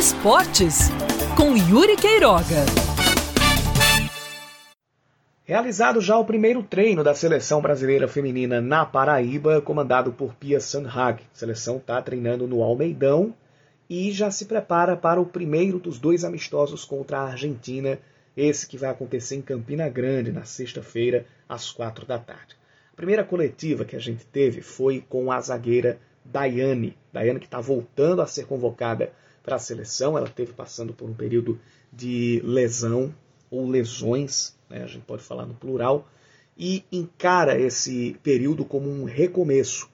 Esportes, com Yuri Queiroga. Realizado já o primeiro treino da seleção brasileira feminina na Paraíba, comandado por Pia Sandhag. A seleção está treinando no Almeidão e já se prepara para o primeiro dos dois amistosos contra a Argentina, esse que vai acontecer em Campina Grande na sexta-feira, às quatro da tarde. A primeira coletiva que a gente teve foi com a zagueira Daiane. Daiane que está voltando a ser convocada para a seleção, ela teve passando por um período de lesão ou lesões né, a gente pode falar no plural, e encara esse período como um recomeço,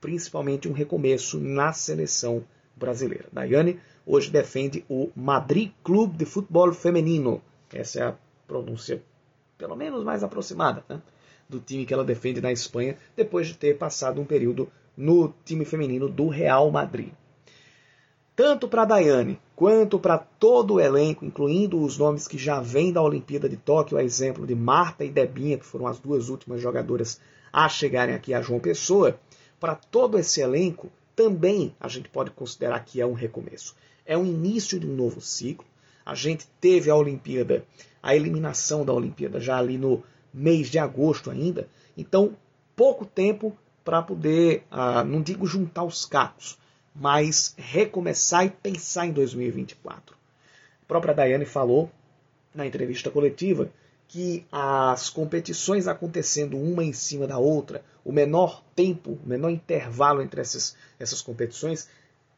principalmente um recomeço na seleção brasileira. Daiane hoje defende o Madrid Clube de Futebol Feminino. Essa é a pronúncia, pelo menos mais aproximada, né, do time que ela defende na Espanha, depois de ter passado um período no time feminino do Real Madrid. Tanto para Daiane quanto para todo o elenco, incluindo os nomes que já vêm da Olimpíada de Tóquio, a exemplo de Marta e Debinha, que foram as duas últimas jogadoras a chegarem aqui a João Pessoa, para todo esse elenco, também a gente pode considerar que é um recomeço. É o início de um novo ciclo. A gente teve a Olimpíada, a eliminação da Olimpíada já ali no mês de agosto ainda. Então, pouco tempo para poder, ah, não digo juntar os cacos, mas recomeçar e pensar em 2024. A própria Daiane falou na entrevista coletiva que as competições acontecendo uma em cima da outra, o menor tempo, o menor intervalo entre essas, essas competições,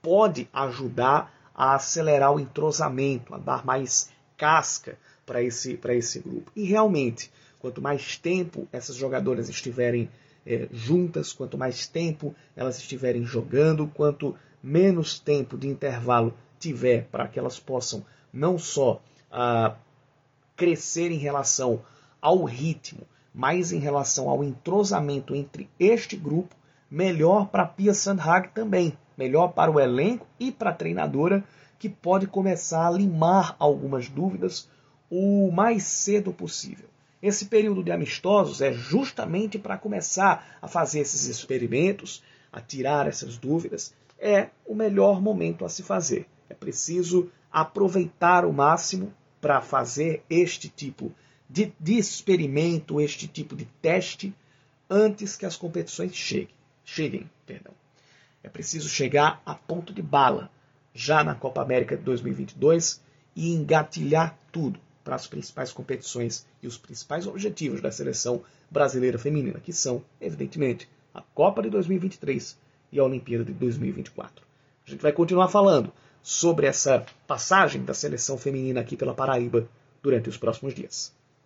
pode ajudar a acelerar o entrosamento, a dar mais casca para esse, esse grupo. E realmente, quanto mais tempo essas jogadoras estiverem é, juntas, quanto mais tempo elas estiverem jogando, quanto menos tempo de intervalo tiver para que elas possam não só ah, crescer em relação ao ritmo, mas em relação ao entrosamento entre este grupo, melhor para a Pia Sandhag também, melhor para o elenco e para a treinadora, que pode começar a limar algumas dúvidas o mais cedo possível. Esse período de amistosos é justamente para começar a fazer esses experimentos, a tirar essas dúvidas é o melhor momento a se fazer. É preciso aproveitar o máximo para fazer este tipo de, de, experimento, este tipo de teste, antes que as competições cheguem. cheguem perdão. É preciso chegar a ponto de bala, já na Copa América de 2022, e engatilhar tudo para as principais competições e os principais objetivos da seleção brasileira feminina, que são, evidentemente, a Copa de 2023 e a Olimpíada de 2024. A gente vai continuar falando sobre essa passagem da seleção feminina aqui pela Paraíba durante os próximos dias.